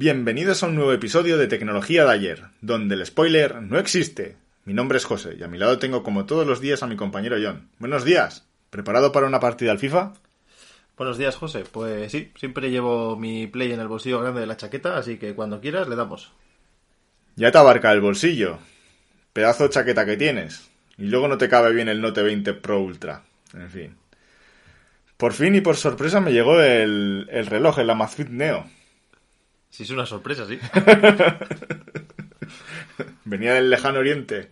Bienvenidos a un nuevo episodio de Tecnología de ayer, donde el spoiler no existe. Mi nombre es José y a mi lado tengo como todos los días a mi compañero John. Buenos días. ¿Preparado para una partida al FIFA? Buenos días, José. Pues sí, siempre llevo mi play en el bolsillo grande de la chaqueta, así que cuando quieras le damos. Ya te abarca el bolsillo. Pedazo de chaqueta que tienes. Y luego no te cabe bien el Note 20 Pro Ultra. En fin. Por fin y por sorpresa me llegó el, el reloj, el Amazfit Neo. Sí, es una sorpresa, sí. Venía del lejano oriente.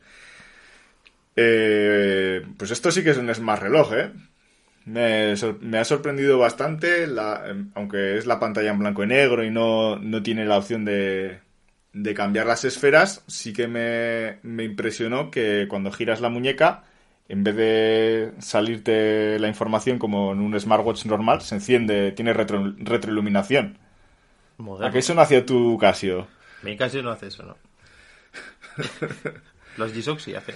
Eh, pues esto sí que es un smart reloj, ¿eh? Me, ha sorprendido bastante, aunque es la pantalla en blanco y negro y no, tiene la opción de, de cambiar las esferas, sí que me, me, impresionó que cuando giras la muñeca, en vez de salirte la información como en un smartwatch normal, se enciende, tiene retroiluminación. ¿A qué eso no hacía tu Casio? Mi Casio no hace eso, ¿no? Los G-Shock sí hacen.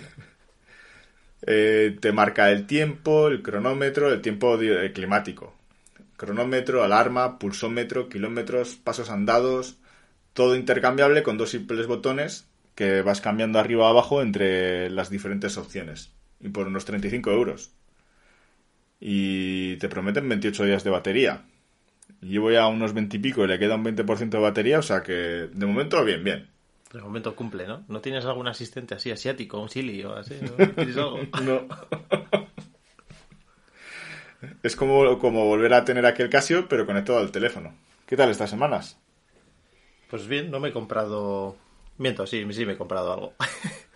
Eh, te marca el tiempo, el cronómetro, el tiempo climático. Cronómetro, alarma, pulsómetro, kilómetros, pasos andados, todo intercambiable con dos simples botones que vas cambiando arriba o abajo entre las diferentes opciones. Y por unos 35 euros. Y te prometen 28 días de batería. Llevo ya unos 20 y pico y le queda un 20% de batería, o sea que de momento bien, bien. De momento cumple, ¿no? ¿No tienes algún asistente así asiático, un Silly o así? ¿no? ¿Tienes algo? no. es como, como volver a tener aquel Casio, pero conectado al teléfono. ¿Qué tal estas semanas? Pues bien, no me he comprado... Miento, sí, sí me he comprado algo.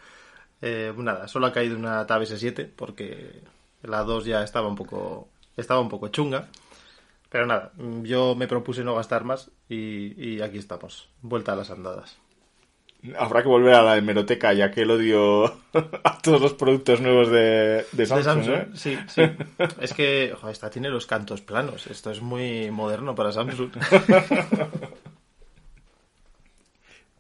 eh, nada, solo ha caído una Tab S7 porque la 2 ya estaba un poco... Estaba un poco chunga. Pero nada, yo me propuse no gastar más y, aquí estamos, vuelta a las andadas. Habrá que volver a la hemeroteca, ya que el odio a todos los productos nuevos de, Samsung. ¿eh? Sí, sí. es que, esta tiene los cantos planos. Esto es muy moderno para Samsung.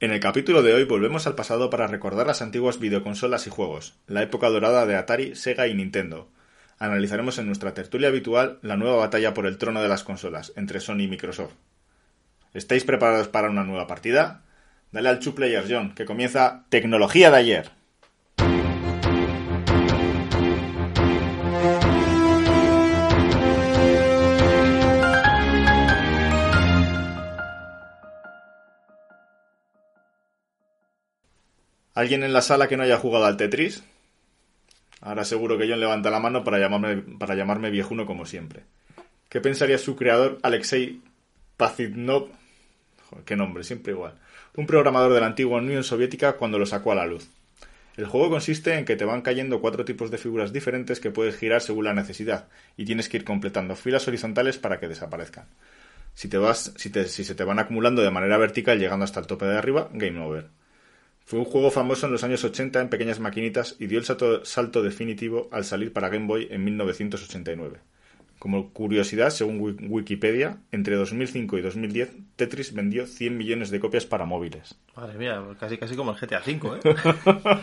En el capítulo de hoy volvemos al pasado para recordar las antiguas videoconsolas y juegos, la época dorada de Atari, Sega y Nintendo analizaremos en nuestra tertulia habitual la nueva batalla por el trono de las consolas entre Sony y Microsoft. ¿Estáis preparados para una nueva partida? Dale al Two Players John, que comienza Tecnología de ayer. ¿Alguien en la sala que no haya jugado al Tetris? Ahora seguro que John levanta la mano para llamarme, para llamarme viejuno como siempre. ¿Qué pensaría su creador, Alexei Pazitnov? qué nombre, siempre igual. Un programador de la antigua Unión Soviética cuando lo sacó a la luz. El juego consiste en que te van cayendo cuatro tipos de figuras diferentes que puedes girar según la necesidad, y tienes que ir completando filas horizontales para que desaparezcan. Si, te vas, si, se te van acumulando de manera vertical llegando hasta el tope de arriba, game over. Fue un juego famoso en los años 80 en pequeñas maquinitas y dio el salto, definitivo al salir para Game Boy en 1989. Como curiosidad, según Wikipedia, entre 2005 y 2010, Tetris vendió 100 millones de copias para móviles. Madre mía, casi casi como el GTA V, ¿eh?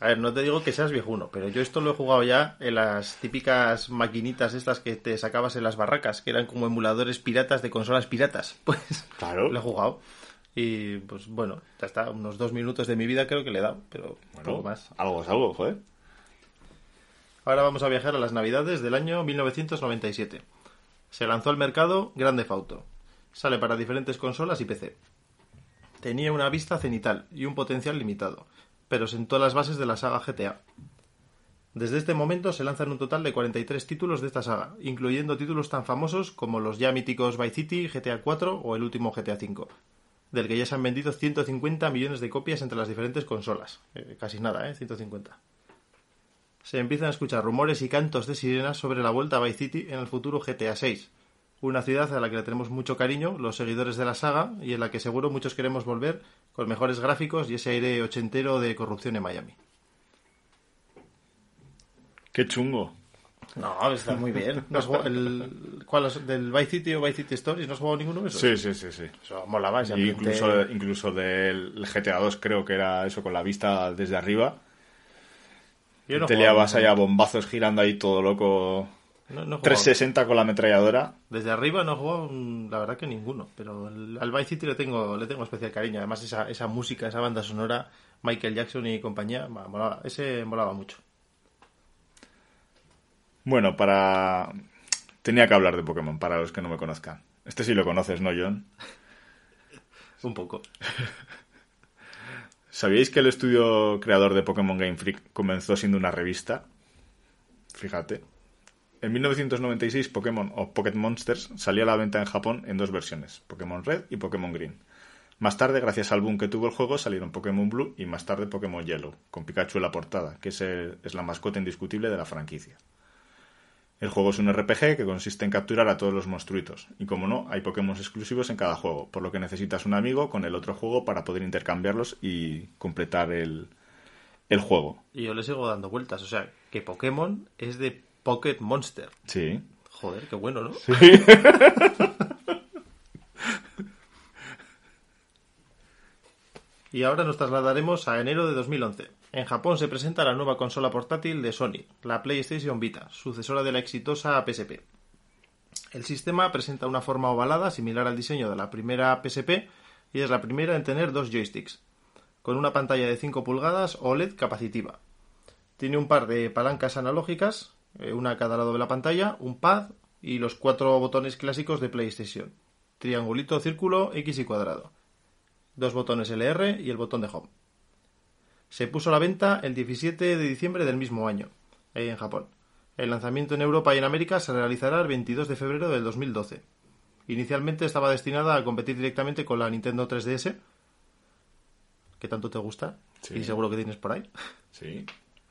A ver, no te digo que seas viejuno, pero yo esto lo he jugado ya en las típicas maquinitas estas que te sacabas en las barracas, que eran como emuladores piratas de consolas piratas. Pues claro. lo he jugado. Y pues bueno, ya está, unos dos minutos de mi vida creo que le he dado, pero bueno, poco más. Algo es algo, joder. Ahora vamos a viajar a las navidades del año 1997. Se lanzó al mercado Grande Auto. Sale para diferentes consolas y PC. Tenía una vista cenital y un potencial limitado. pero sentó las bases de la saga GTA. Desde este momento se lanzan un total de 43 títulos de esta saga, incluyendo títulos tan famosos como los ya míticos Vice City, GTA 4 o el último GTA 5, del que ya se han vendido 150 millones de copias entre las diferentes consolas. Eh, casi nada, ¿eh? 150. Se empiezan a escuchar rumores y cantos de sirenas sobre la vuelta a Vice City en el futuro GTA 6, una ciudad a la que le tenemos mucho cariño, los seguidores de la saga, y en la que seguro muchos queremos volver con mejores gráficos y ese aire ochentero de corrupción en Miami. Qué chungo. No, está muy bien. ¿No has jugado el, ¿Cuál es? ¿Del Vice City o Vice City Stories? ¿No has jugado ninguno de esos? Sí, sí, sí, sí. Eso molaba ese Y ambiente. incluso, incluso del GTA 2 creo que era eso con la vista desde arriba. Yo no Te liabas ahí a bombazos girando ahí todo loco. No, no he jugado. 360 con la ametralladora. Desde arriba no he jugado, mm, la verdad que ninguno. Pero al Vice City le tengo, le tengo especial cariño. Además, esa, esa música, esa banda sonora, Michael Jackson y compañía, molaba. ese molaba mucho. Bueno, para... Tenía que hablar de Pokémon, para los que no me conozcan. Este sí lo conoces, ¿no, John? Un poco. ¿Sabíais que el estudio creador de Pokémon Game Freak comenzó siendo una revista? Fíjate. En 1996 Pokémon o Pocket Monsters salió a la venta en Japón en dos versiones, Pokémon Red y Pokémon Green. Más tarde, gracias al boom que tuvo el juego, salieron Pokémon Blue y más tarde Pokémon Yellow, con Pikachu en la portada, que es, es la mascota indiscutible de la franquicia. El juego es un RPG que consiste en capturar a todos los monstruitos, y como no, hay Pokémon exclusivos en cada juego, por lo que necesitas un amigo con el otro juego para poder intercambiarlos y completar el, el juego. Y yo le sigo dando vueltas. O sea, que Pokémon es de Pocket Monster. Sí. Joder, qué bueno, ¿no? y ahora nos trasladaremos a enero de 2011. En Japón se presenta la nueva consola portátil de Sony, la PlayStation Vita, sucesora de la exitosa PSP. El sistema presenta una forma ovalada similar al diseño de la primera PSP y es la primera en tener dos joysticks, con una pantalla de 5 pulgadas OLED capacitiva. Tiene un par de palancas analógicas, eh, una a cada lado de la pantalla, un pad y los cuatro botones clásicos de PlayStation. Triangulito, círculo, X y cuadrado. Dos botones LR y el botón de Home. Se puso a la venta el 17 de diciembre del mismo año, en Japón. El lanzamiento en Europa y en América se realizará el 22 de febrero del 2012. Inicialmente estaba destinada a competir directamente con la Nintendo 3DS, que tanto te gusta Sí. y seguro que tienes por ahí. Sí.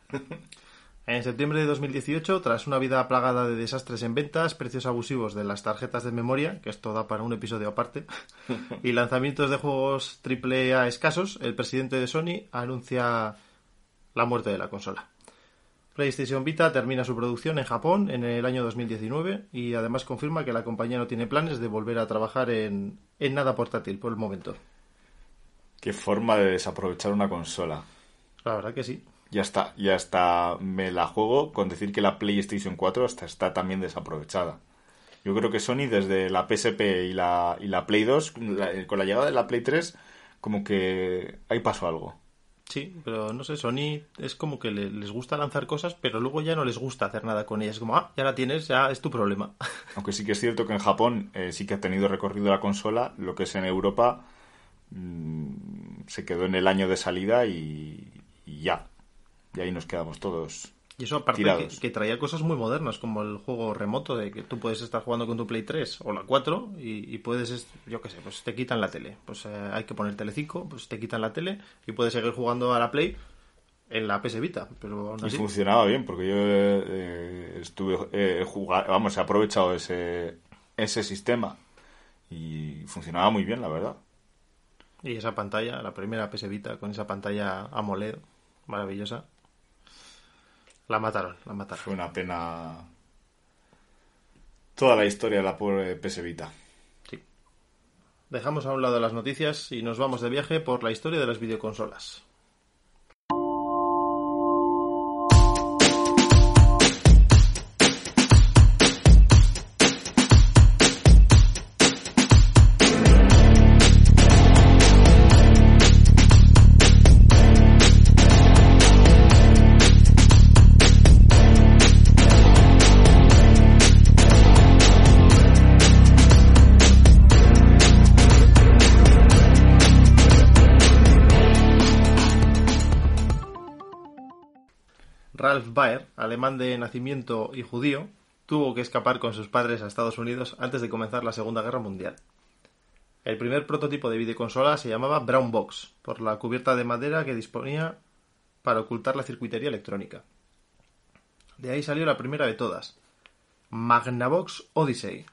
En septiembre de 2018, tras una vida plagada de desastres en ventas, precios abusivos de las tarjetas de memoria, que esto da para un episodio aparte, y lanzamientos de juegos AAA escasos, el presidente de Sony anuncia la muerte de la consola. PlayStation Vita termina su producción en Japón en el año 2019 y además confirma que la compañía no tiene planes de volver a trabajar en, en nada portátil por el momento. Qué forma de desaprovechar una consola. La verdad que sí. Ya está, ya está. Me la juego con decir que la PlayStation 4 hasta está también desaprovechada. Yo creo que Sony desde la PSP y la, y la Play 2, la- con la llegada de la Play 3, como que ahí pasó algo. Sí, pero no sé, Sony es como que le- les gusta lanzar cosas, pero luego ya no les gusta hacer nada con ellas. Es como, ah, ya la tienes, ya es tu problema. Aunque sí que es cierto que en Japón eh, sí que ha tenido recorrido la consola, lo que es en Europa mm, se quedó en el año de salida y, y ya. Y ahí nos quedamos todos. Y eso aparte que, que traía cosas muy modernas, como el juego remoto, de que tú puedes estar jugando con tu Play 3 o la 4 y, y puedes, yo qué sé, pues te quitan la tele. Pues eh, hay que poner Telecinco, pues te quitan la tele y puedes seguir jugando a la Play en la PS Vita. Pero aún Y funcionaba bien, porque yo eh, estuve eh, jugando, vamos, he aprovechado ese, ese sistema y funcionaba muy bien, la verdad. y esa pantalla, la primera PS Vita con esa pantalla AMOLED maravillosa, la mataron, la mataron. Fue una pena toda la historia de la pobre PS Vita. Sí. Dejamos a un lado las noticias y nos vamos de viaje por la historia de las videoconsolas. Ralph Baer, alemán de nacimiento y judío, tuvo que escapar con sus padres a Estados Unidos antes de comenzar la Segunda Guerra Mundial. El primer prototipo de videoconsola se llamaba Brown Box, por la cubierta de madera que disponía para ocultar la circuitería electrónica. De ahí salió la primera de todas, Magnavox Odyssey.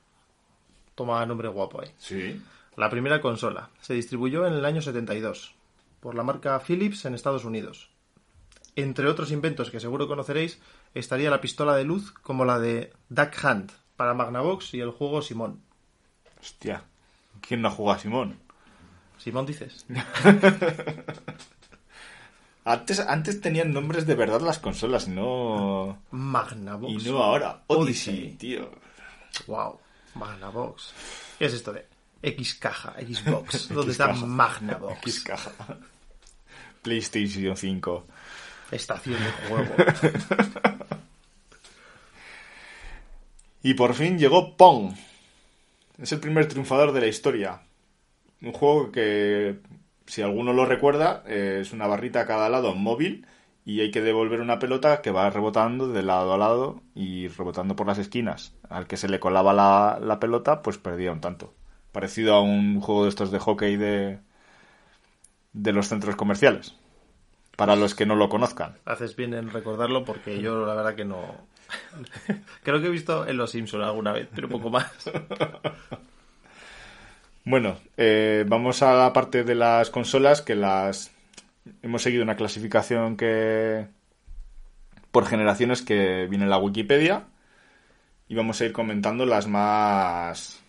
Toma nombre guapo ahí. Sí. La primera consola. Se distribuyó en el año 72 por la marca Philips en Estados Unidos. Entre otros inventos que seguro conoceréis estaría la pistola de luz como la de Duck Hunt para Magnavox y el juego Simón. Hostia. ¿Quién no jugado a Simón? Simón dices. Antes, antes tenían nombres de verdad las consolas, no. Magnavox. Y no ahora. Odyssey, Odyssey. tío. Wow. Magnavox. ¿Qué es esto de X caja, Xbox? ¿Dónde X está caja. Magnavox? X caja. PlayStation 5. Estación de juego. Y por fin llegó Pong. Es el primer triunfador de la historia. Un juego que, si alguno lo recuerda, eh, es una barrita a cada lado móvil y hay que devolver una pelota que va rebotando de lado a lado y rebotando por las esquinas. Al que se le colaba la, la pelota, pues perdía un tanto. Parecido a un juego de estos de hockey de, de los centros comerciales. Para los que no lo conozcan. Haces bien en recordarlo porque yo la verdad que no... Creo que he visto en Los Simpsons alguna vez, pero poco más. Bueno, eh, vamos a la parte de las consolas que las hemos seguido una clasificación que por generaciones que viene en la Wikipedia y vamos a ir comentando las más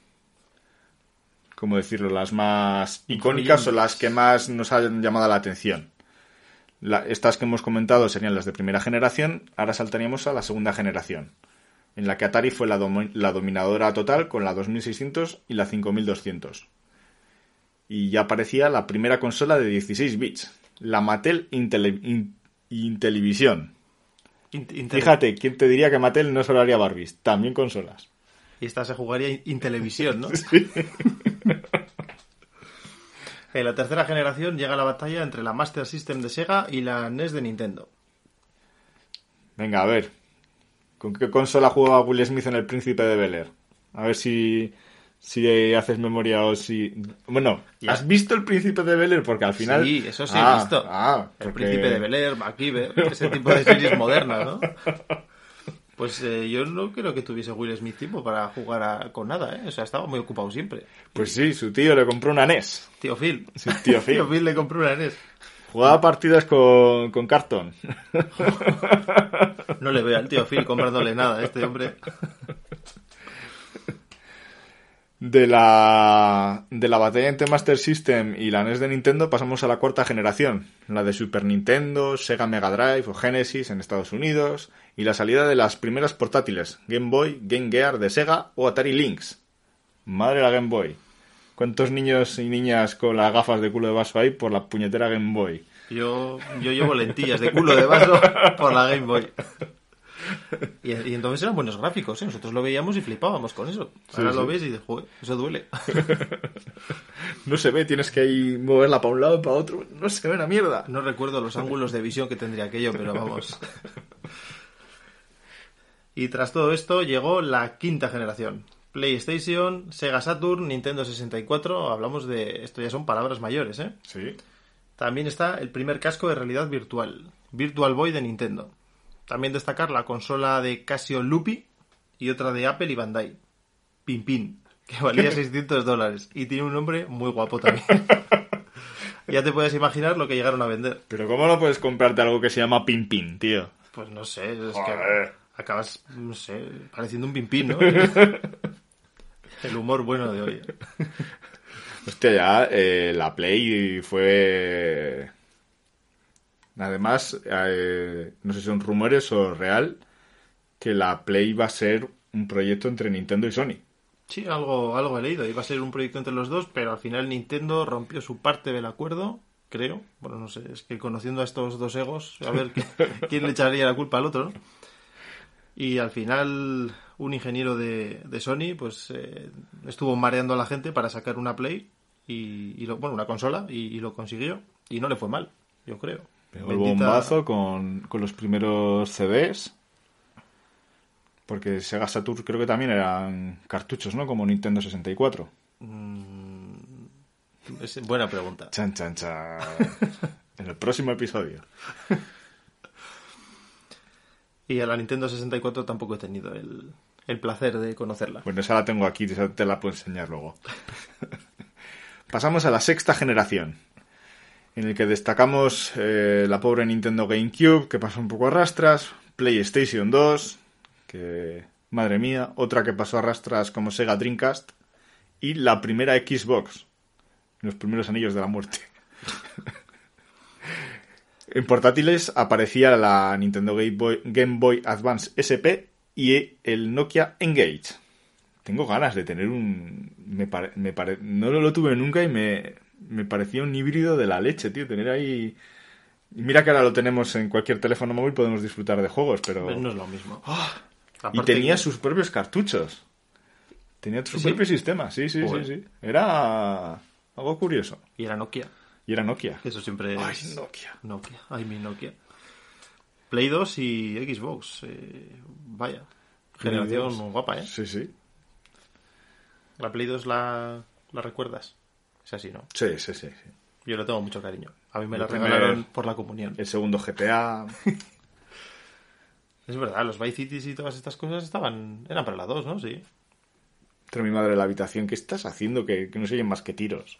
¿cómo decirlo? las más icónicas o las que más nos han llamado la atención. La- estas que hemos comentado serían las de primera generación, ahora saltaríamos a la segunda generación, en la que Atari fue la, la dominadora total con la 2600 y la 5200. Y ya aparecía la primera consola de 16 bits, la Mattel Intele- In- Intellivision. Int- Intel- Fíjate, ¿quién te diría que Mattel no solo haría Barbies? También consolas. Y esta se jugaría en- en televisión, ¿no? En la tercera generación llega la batalla entre la Master System de Sega y la NES de Nintendo. Venga, a ver. ¿Con qué consola jugaba Will Smith en El Príncipe de Bel Air? A ver si, si haces memoria o si... Bueno. ¿has visto El Príncipe de Bel Air? Porque al final... Sí, eso sí Ah, he visto. ah, El porque- Príncipe de Bel Air, MacGyver, ese tipo de series modernas, ¿no? Pues eh, yo no creo que tuviese Will Smith tiempo para jugar a- con nada, ¿eh? O sea, estaba muy ocupado siempre. Pues sí, su tío le compró una NES. Tío Phil. Sí, tío Phil. Tío Phil le compró una NES. Jugaba partidas con, con cartón. No le veo al tío Phil comprándole nada a este hombre. De la, de la batalla entre Master System y la NES de Nintendo pasamos a la cuarta generación, la de Super Nintendo, Sega Mega Drive o Genesis en Estados Unidos, y la salida de las primeras portátiles, Game Boy, Game Gear de Sega o Atari Lynx. Madre la Game Boy. ¿Cuántos niños y niñas con las gafas de culo de vaso hay por la puñetera Game Boy? Yo, yo llevo lentillas de culo de vaso por la Game Boy. Y, y entonces eran buenos gráficos, ¿eh? Nosotros lo veíamos y flipábamos con eso. Ahora Sí, lo sí. ves y dices, "Joder, eso duele. No se ve, tienes que ahí moverla para un lado y para otro. No se ve una mierda. No recuerdo los ángulos de visión que tendría aquello, pero vamos. Y tras todo esto llegó la quinta generación. PlayStation, Sega Saturn, Nintendo 64, hablamos de... Esto ya son palabras mayores, ¿eh? Sí. También está el primer casco de realidad virtual, Virtual Boy de Nintendo. También destacar la consola de Casio Loopy y otra de Apple y Bandai, Pimpin, que valía 600 dólares y tiene un nombre muy guapo también. ya te puedes imaginar lo que llegaron a vender. Pero ¿cómo no puedes comprarte algo que se llama Pin Pin, tío? Pues no sé, es Joder. que acabas, no sé, pareciendo un pimpín, ¿no? El humor bueno de hoy. Hostia, ya eh, la Play fue... Además, eh, no sé si son rumores o real, que la Play va a ser un proyecto entre Nintendo y Sony. Sí, algo, algo he leído. Iba a ser un proyecto entre los dos, pero al final Nintendo rompió su parte del acuerdo, creo. Bueno, no sé, es que conociendo a estos dos egos, a ver qué- quién le echaría la culpa al otro, ¿no? Y al final, un ingeniero de, de Sony, pues eh, estuvo mareando a la gente para sacar una Play, y, y lo- bueno, una consola, y, y lo consiguió. Y no le fue mal, yo creo. Pegó el bombazo con, con los primeros CDs. Porque Sega Saturn creo que también eran cartuchos, ¿no? Como Nintendo 64. Es buena pregunta. Chan, chan, chan. en el próximo episodio. Y a la Nintendo 64 tampoco he tenido el, el placer de conocerla. Bueno, esa la tengo aquí, esa te la puedo enseñar luego. Pasamos a la sexta generación, en el que destacamos eh, la pobre Nintendo GameCube, que pasó un poco a rastras, PlayStation 2, que, madre mía, otra que pasó a rastras como Sega Dreamcast, y la primera Xbox, los primeros anillos de la muerte. en portátiles aparecía la Nintendo Game Boy, Advance SP y el Nokia Engage. Tengo ganas de tener un... Me pare- No lo tuve nunca y me, me parecía un híbrido de la leche, tío. Tener ahí... y Mira que ahora lo tenemos en cualquier teléfono móvil, podemos disfrutar de juegos, pero... Pero no es lo mismo. Y Aparte tenía que- sus propios cartuchos. Tenía su ¿Sí? propio sistema, sí, sí, Joder. sí, sí. Era algo curioso. Y era Nokia. Y era Nokia. Eso siempre Ay, es... Nokia. Nokia. Ay, mi Nokia. Play 2 y Xbox. eh, vaya. Generación Play 2. guapa, ¿eh? Sí, sí. La Play 2 la, la recuerdas. Es así, ¿no? Sí, sí, sí. sí. Yo le tengo mucho cariño. A mí me El la primer- regalaron por la comunión. El segundo GTA. Es verdad, los Vice Cities y todas estas cosas estaban eran para la 2, ¿no? Sí. Entra mi madre en la habitación. ¿Qué estás haciendo? Que, que no se oyen más que tiros.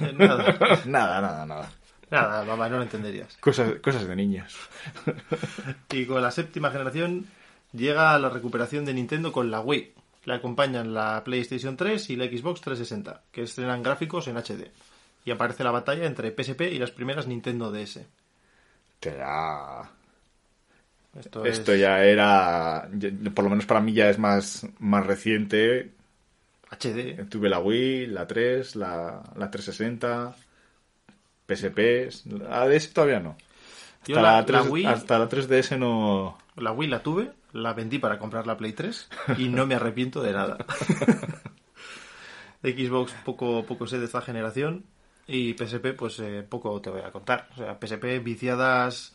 nada, nada, nada, nada. nada, mamá, no lo entenderías. Cosas, cosas de niños. Y con la séptima generación llega la recuperación de Nintendo con la Wii. Le acompañan la PlayStation 3 y la Xbox 360, que estrenan gráficos en HD. Y aparece la batalla entre PSP y las primeras Nintendo DS. Ya... Esto, Esto es ya era... Por lo menos para mí ya es más, más reciente. HD. Tuve la Wii, la 3, la, la 360, PSP. La DS todavía no. Hasta Yo la, la- la 3, Wii- hasta la 3DS no... La Wii la tuve, la vendí para comprar la Play 3 y no me arrepiento de nada. Xbox poco, poco sé de esta generación y PSP pues eh, poco te voy a contar. O sea, PSP viciadas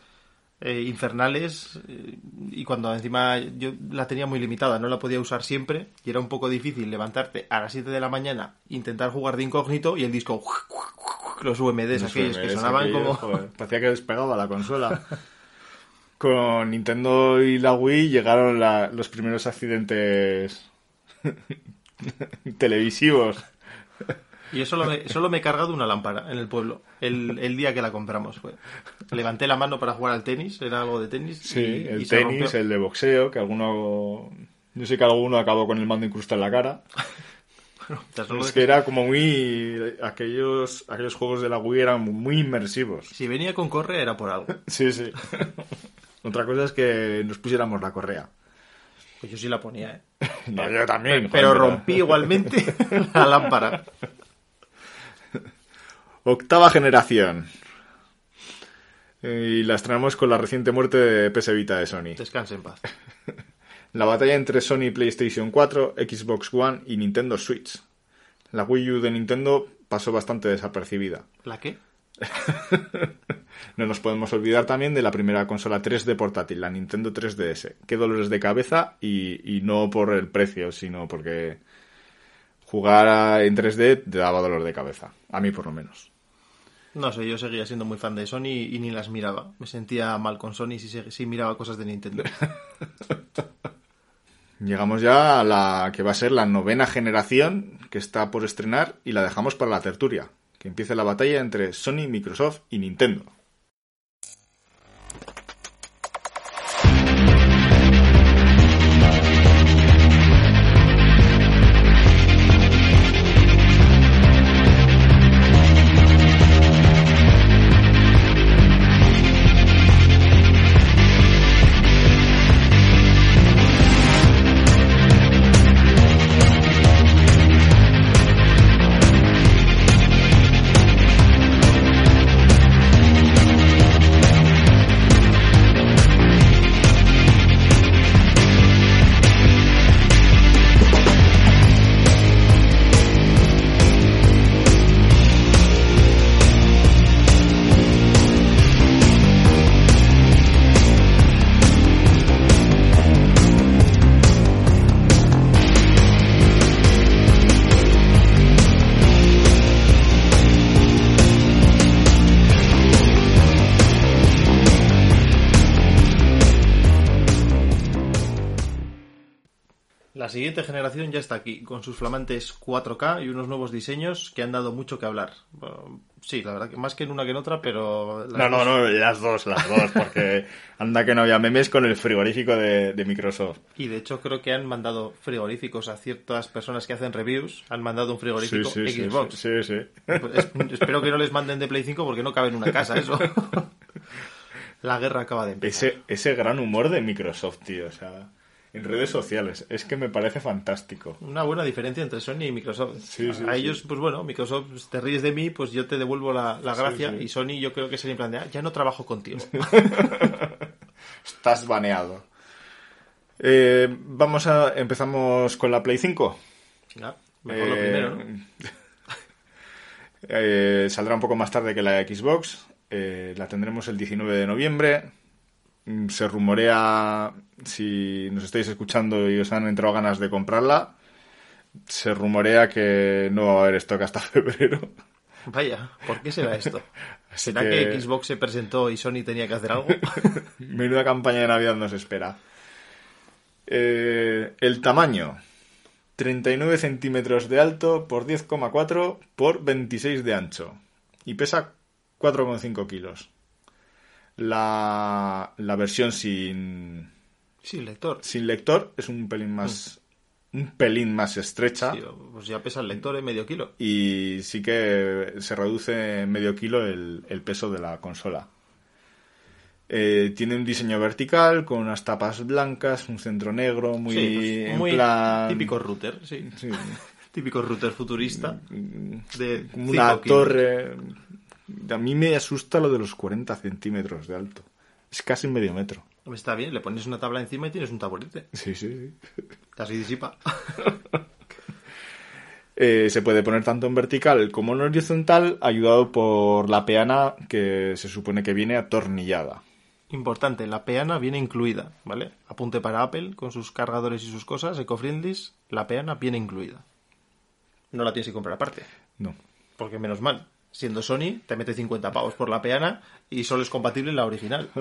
eh, infernales eh, y cuando encima yo la tenía muy limitada, no la podía usar siempre y era un poco difícil levantarte a las 7 de la mañana, intentar jugar de incógnito y el disco los UMDs Los aquellos que sonaban aquellos, como joder, parecía que despegaba la consola. Con Nintendo y la Wii llegaron la- los primeros accidentes televisivos. Y yo solo me, solo me he cargado una lámpara en el pueblo, el, el día que la compramos. Fue. Levanté la mano para jugar al tenis, era algo de tenis. Sí, y- el y tenis, el de boxeo, que alguno... Yo sé que alguno acabó con el mando incrustado en la cara. Es que era como muy... Aquellos, aquellos juegos de la Wii eran muy inmersivos. Si venía con correa era por algo. Sí, sí. Otra cosa es que nos pusiéramos la correa. Pues yo sí la ponía, ¿eh? No, yo también. Pero rompí igualmente la lámpara. Octava generación. Y la estrenamos con la reciente muerte de PS Vita de Sony. Descanse en paz. La batalla entre Sony PlayStation 4, Xbox One y Nintendo Switch. La Wii U de Nintendo pasó bastante desapercibida. ¿La qué? No nos podemos olvidar también de la primera consola 3D portátil, la Nintendo 3DS. Qué dolores de cabeza y, y no por el precio, sino porque jugar a- en 3D te daba dolor de cabeza. A mí por lo menos. No sé, yo seguía siendo muy fan de Sony y ni las miraba. Me sentía mal con Sony si, si miraba cosas de Nintendo. Llegamos ya a la que va a ser la novena generación que está por estrenar y la dejamos para la tertulia. Que empiece la batalla entre Sony, Microsoft y Nintendo. Siguiente generación ya está aquí, con sus flamantes 4K y unos nuevos diseños que han dado mucho que hablar. Bueno, sí, la verdad que más que en una que en otra, pero... No, no, no, las dos, las dos, porque anda que no había memes con el frigorífico de, de Microsoft. Y de hecho creo que han mandado frigoríficos a ciertas personas que hacen reviews. Han mandado un Sí, frigorífico sí, sí, Xbox. sí, sí. Pues es- espero que no les manden de Play 5 porque no cabe en una casa eso. La guerra acaba de empezar. Ese, ese gran humor de Microsoft, tío, o sea, en redes sociales, es que me parece fantástico. Una buena diferencia entre Sony y Microsoft. Sí, sí, a sí. ellos, pues bueno, Microsoft, te ríes de mí, pues yo te devuelvo la, la gracia. Y Sony yo creo que sería en plan de, "Ah, ya no trabajo contigo. Estás baneado. Eh, vamos a... Empezamos con la Play 5. Ya, mejor lo Eh, primero, ¿no? eh, saldrá un poco más tarde que la Xbox. La tendremos el 19 de noviembre. Mm, Se rumorea, si nos estáis escuchando y os han entrado ganas de comprarla, se rumorea que no va a haber stock hasta febrero. Vaya, ¿por qué será esto? ¿Será que... que- Xbox se presentó y Sony tenía que hacer algo? Menuda campaña de Navidad nos espera. Eh, el tamaño. 39 centímetros de alto por 10,4 por 26 de ancho. Y pesa 4,5 kilos. La, la versión sin, sí, lector. sin lector es un pelín más, un pelín más estrecha. Pues ya pesa el lector en medio kilo. y sí que se reduce medio kilo el, el peso de la consola. Eh, tiene un diseño vertical con unas tapas blancas, un centro negro, muy, sí, pues, en muy plan- típico router, sí. sí, Típico router futurista de como una cinco kilos. A mí me asusta lo de los 40 centímetros de alto. Es casi medio metro. Está bien, le pones una tabla encima y tienes un taburete. Sí, sí, sí. Así disipa. Eh, se puede poner tanto en vertical como en horizontal, ayudado por la peana que se supone que viene atornillada. Importante, la peana viene incluida, ¿vale? Apunte para Apple con sus cargadores y sus cosas, eco-friendlies, la peana viene incluida. No la tienes que comprar aparte, No. porque menos mal. Siendo Sony, te mete 50 pavos por la peana y solo es compatible la original.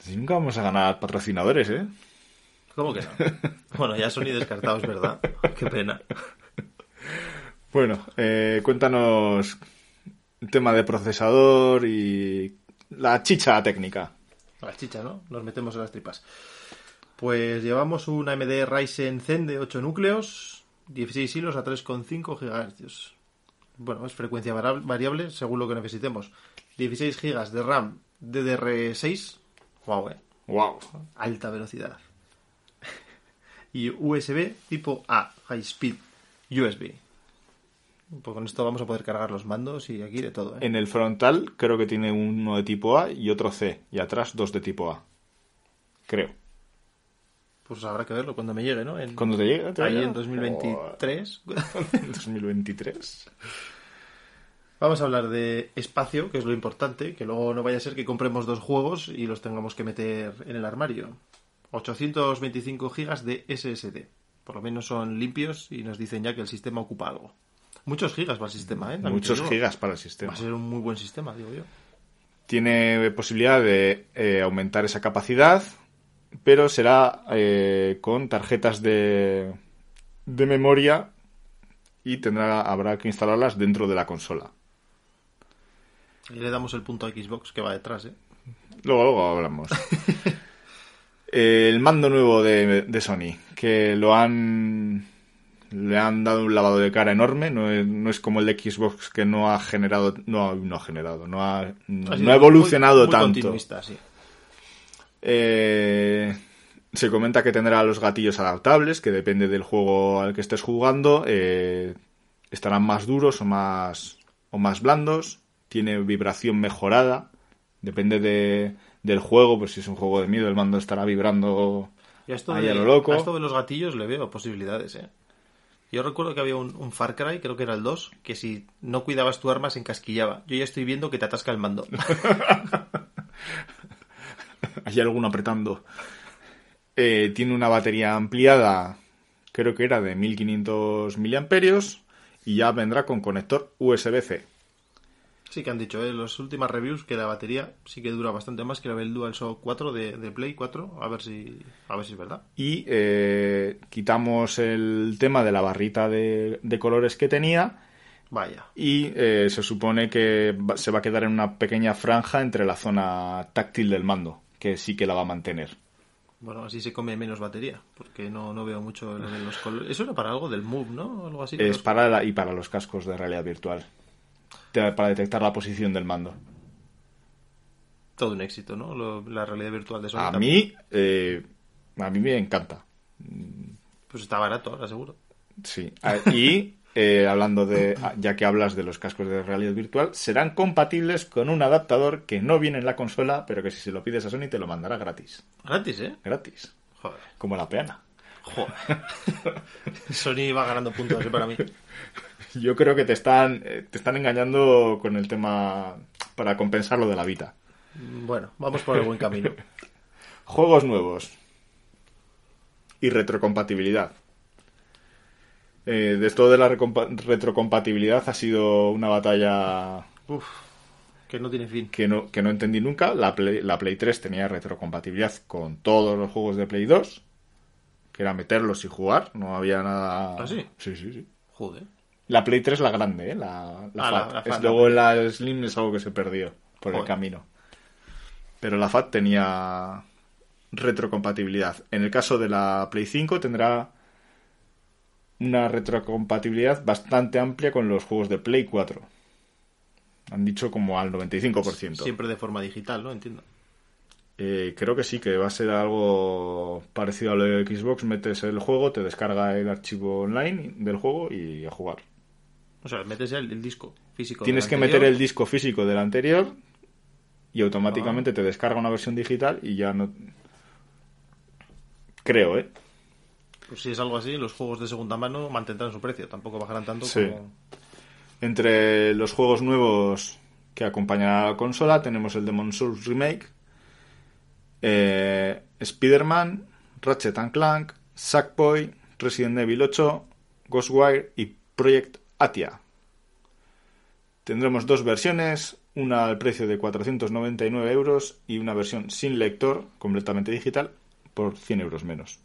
Si nunca vamos a ganar patrocinadores, ¿eh? ¿Cómo que no? Bueno, ya Sony descartado, es verdad. Qué pena. Bueno, eh, cuéntanos el tema de procesador y la chicha técnica. La chicha, ¿no? Nos metemos en las tripas. Pues llevamos un AMD Ryzen Zen de 8 núcleos, 16 hilos a 3,5 GHz. Bueno, es frecuencia variable según lo que necesitemos. 16 GB de RAM DDR6. Wow, eh. Wow. Alta velocidad. Y USB tipo A, High Speed USB. Pues con esto vamos a poder cargar los mandos y aquí de todo, ¿eh? En el frontal creo que tiene uno de tipo A y otro C. Y atrás dos de tipo A. Creo. Pues habrá que verlo cuando me llegue, ¿no? En- ¿Cuándo te llega? ¿Te Ahí en 2023. En 2023. Vamos a hablar de espacio, que es lo importante, que luego no vaya a ser que compremos dos juegos y los tengamos que meter en el armario. 825 gigas de SSD. Por lo menos son limpios y nos dicen ya que el sistema ocupa algo. Muchos gigas va el sistema, ¿eh? También Muchos gigas para el Va sistema. a ser un muy buen sistema, digo yo. Tiene posibilidad de eh, aumentar esa capacidad, pero será eh, con tarjetas de, de memoria y tendrá, habrá que instalarlas dentro de la consola. Ahí le damos el punto a Xbox que va detrás, ¿eh? Luego, luego hablamos. el mando nuevo de, de Sony, que lo han. Le han dado un lavado de cara enorme. No es, no es como el de Xbox que no ha generado. No, no ha generado. No ha, no ha evolucionado muy- muy tanto. sí. Eh, se comenta que tendrá los gatillos adaptables, que depende del juego al que estés jugando. eh, estarán más duros o más, o más blandos. Tiene vibración mejorada. Depende de, del juego, pues si es un juego de miedo, el mando estará vibrando Y a esto, ahí de, a lo loco. a esto de los gatillos le veo posibilidades, ¿eh? Yo recuerdo que había un, un Far Cry, creo que era el 2, que si no cuidabas tu arma se encasquillaba. Yo ya estoy viendo que te atasca el mando. Hay alguno apretando. Eh, tiene una batería ampliada, creo que era de 1500 miliamperios, y ya vendrá con conector USB-C. Sí que han dicho, ¿eh? las últimas reviews que la batería sí que dura bastante más que la del DualShock 4 de, de Play 4. A ver si, a ver si es verdad. Y eh, quitamos el tema de la barrita de, de colores que tenía Vaya. y eh, se supone que se va a quedar en una pequeña franja entre la zona táctil del mando, que sí que la va a mantener. Bueno, así se come menos batería, porque no, no veo mucho los colores. Eso era para algo del Move, ¿no? Algo así. Es para la- y para los cascos de realidad virtual. Para detectar la posición del mando. Todo un éxito, ¿no? Lo- la realidad virtual de Sony. A también. mí, eh, a mí me encanta. Pues está barato ahora, seguro. Sí. Ah, Y eh, hablando de, ah, ya que hablas de los cascos de realidad virtual, serán compatibles con un adaptador que no viene en la consola, pero que si se lo pides a Sony te lo mandará gratis. Gratis, ¿eh? Gratis. Joder. Como la peana. Joder. Sony va ganando puntos ¿eh? para mí. Yo creo que te están, eh, te están engañando con el tema para compensar lo de la Vita. Bueno, vamos por el buen camino. Juegos nuevos. Y retrocompatibilidad. Eh, de esto de la retrocompatibilidad ha sido una batalla Uf, que no tiene fin. que no, que no entendí nunca. La Play, la Play 3 tenía retrocompatibilidad con todos los juegos de Play 2, que era meterlos y jugar, no había nada... ¿Ah, sí? Sí, sí, sí. Joder. La Play 3 la grande, ¿eh? la, la Ah, FAT. la Es- FAT, luego la Slim es algo que se perdió por el camino. Pero la FAT tenía retrocompatibilidad. En el caso de la Play 5 tendrá una retrocompatibilidad bastante amplia con los juegos de Play 4. Han dicho como al 95%. Siempre de forma digital, ¿no? Entiendo. Eh, creo que sí, que va a ser algo parecido a lo de Xbox. Metes el juego, te descarga el archivo online del juego y a jugar. O sea, metes el, el disco físico. Tienes del que anterior. meter el disco físico del anterior y automáticamente te descarga una versión digital y ya no... Creo, ¿eh? Pues si es algo así, los juegos de segunda mano mantendrán su precio. Tampoco bajarán tanto Sí. como... Entre los juegos nuevos que acompañan a la consola tenemos el Demon Souls Remake, eh, Spider-Man, Ratchet and Clank, Sackboy, Resident Evil 8, Ghostwire y Project Atia. Tendremos dos versiones, una al precio de 499 euros y una versión sin lector, completamente digital, por 100 euros menos.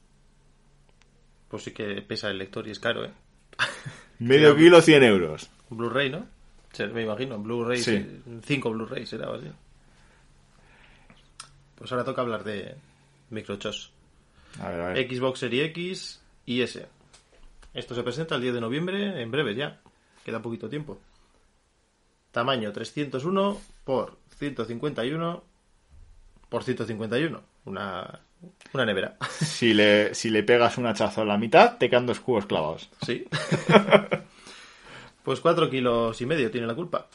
Pues sí que pesa el lector y es caro, ¿eh? Medio kilo, 100 euros. Blu-ray, ¿no? Me imagino, Blu-ray, Sí. 5 Blu-ray será o así. Pues ahora toca hablar de microchos. A ver, a ver. Xbox Series X y S. Esto se presenta el 10 de noviembre, en breve ya. Queda poquito tiempo. Tamaño 301 por 151 por 151. Una, una nevera. Si le, si le pegas un hachazo a la mitad, te quedan dos cubos clavados. Sí. pues 4 kilos y medio tiene la culpa.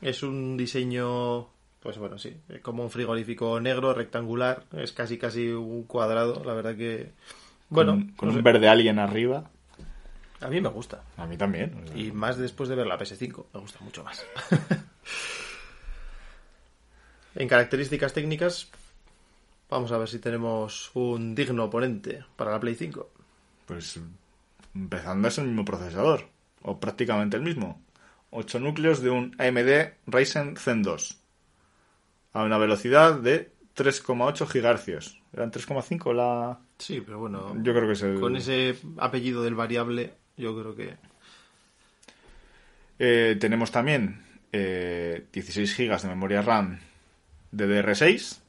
Es un diseño, pues bueno, sí, como un frigorífico negro, rectangular. Es casi casi un cuadrado. La verdad que... Bueno, con, con no un sé, verde alien arriba. a mí me gusta. A mí también. o sea. Y más después de ver la PS5, me gusta mucho más. en características técnicas, vamos a ver si tenemos un digno oponente para la Play 5. Pues empezando es el mismo procesador, o prácticamente el mismo. 8 núcleos de un AMD Ryzen Zen 2. A una velocidad de 3,8 GHz. ¿Eran 3,5 la...? Sí, pero bueno, Yo creo que es el... con ese apellido del variable, yo creo que... Eh, tenemos también eh, 16 GB de memoria RAM DDR6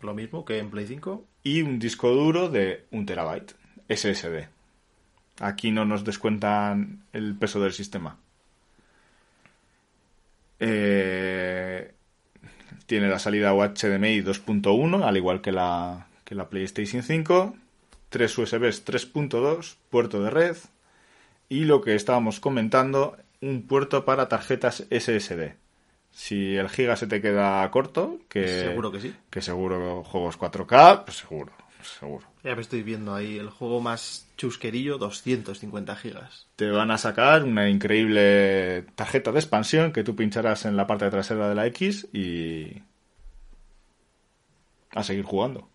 Lo mismo que en Play 5. y un disco duro de 1 terabyte SSD. Aquí no nos descuentan el peso del sistema. Eh, tiene la salida HDMI 2.1, al igual que la, que la PlayStation 5. Tres USBs 3.2, puerto de red. Y lo que estábamos comentando, un puerto para tarjetas SSD. Si el giga se te queda corto, que Seguro que sí. que seguro juegos 4K, pues seguro, seguro. Ya me estoy viendo ahí el juego más chusquerillo, 250 gigas. Te van a sacar una increíble tarjeta de expansión que tú pincharás en la parte trasera de la X y a seguir jugando.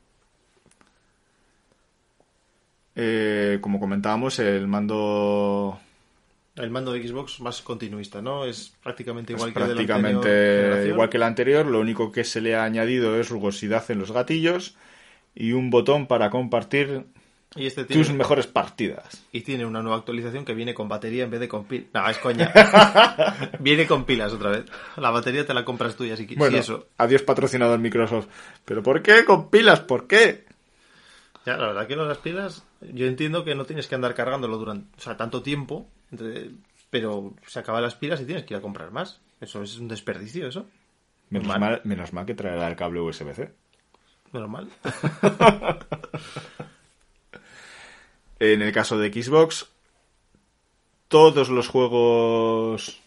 Eh, como comentábamos, el mando El mando de Xbox más continuista, ¿no? Es prácticamente igual Es que el de la prácticamente igual que el anterior, lo único que se le ha añadido es rugosidad en los gatillos y un botón para compartir Y este tiene, tus mejores partidas. y tiene una nueva actualización que viene con batería en vez de con pilas. No, es coña. viene con pilas otra vez. La batería te la compras tuya si quieres. Bueno, Sí, eso. adiós patrocinador Microsoft. ¿Pero por qué con pilas? ¿Por qué? Ya, la verdad que las pilas, yo entiendo que no tienes que andar cargándolo durante, o sea, tanto tiempo, entre- pero se acaban las pilas y tienes que ir a comprar más. Eso es un desperdicio, eso. Menos Mal. mal, menos mal que traerá el cable USB-C. Menos mal. En el caso de Xbox, todos los juegos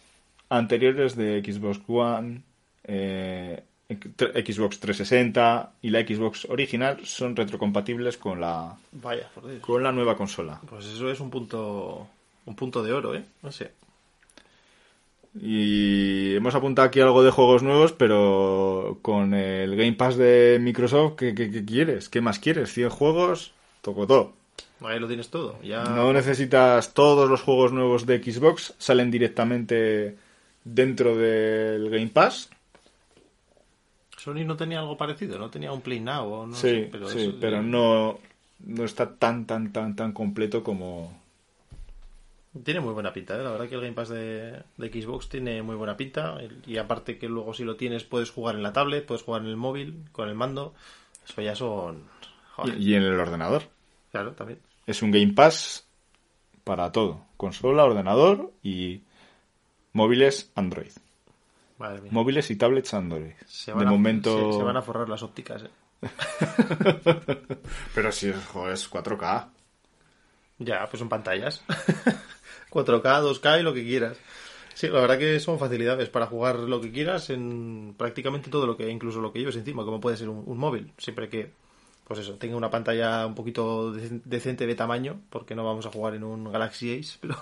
anteriores de Xbox One, eh, Xbox 360 y la Xbox original son retrocompatibles con la, Vaya, por Dios. con la nueva consola. Pues eso es un punto, un punto de oro, ¿eh? No sé. Y hemos apuntado aquí algo de juegos nuevos, pero con el Game Pass de Microsoft, ¿qué, qué- qué quieres? ¿Qué más quieres? ¿100 juegos? Toco todo. Ahí lo tienes todo. Ya... No necesitas todos los juegos nuevos de Xbox, salen directamente dentro del Game Pass. Sony no tenía algo parecido, no tenía un Play Now o no sí, sé, pero sí, eso- pero no, no está tan, tan, tan, tan completo como... Tiene muy buena pinta, ¿eh? la verdad que el Game Pass de, de Xbox tiene muy buena pinta y aparte que luego si lo tienes puedes jugar en la tablet, puedes jugar en el móvil, con el mando, eso ya son... Joder, Y, y en el ordenador. claro, también. Es un Game Pass para todo. Consola, ordenador y móviles Android. Madre mía. Móviles y tablets Android. Se De van a- momento... se, se van a forrar las ópticas, ¿eh? Pero si es, joder, es 4K. Ya, pues son pantallas. 4K, 2K y lo que quieras. Sí, la verdad que son facilidades para jugar lo que quieras en prácticamente todo lo que, incluso lo que lleves encima, como puede ser un, móvil. Siempre que, pues eso, tenga una pantalla un poquito de- decente de tamaño, porque no vamos a jugar en un Galaxy Ace, pero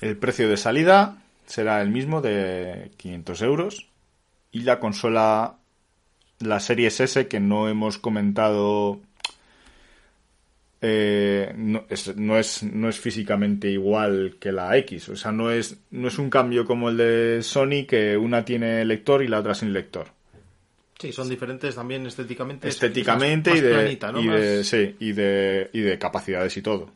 El precio de salida será el mismo de 500 euros. Y la consola, la Series S, que no hemos comentado, eh, no, es, no, es, no es físicamente igual que la X. O sea, no es, no es un cambio como el de Sony, que una tiene lector y la otra sin lector. sí, son diferentes también estéticamente. es Estéticamente más- y, de, planita, ¿no? y, de, Más- sí, y, de, y de capacidades y todo.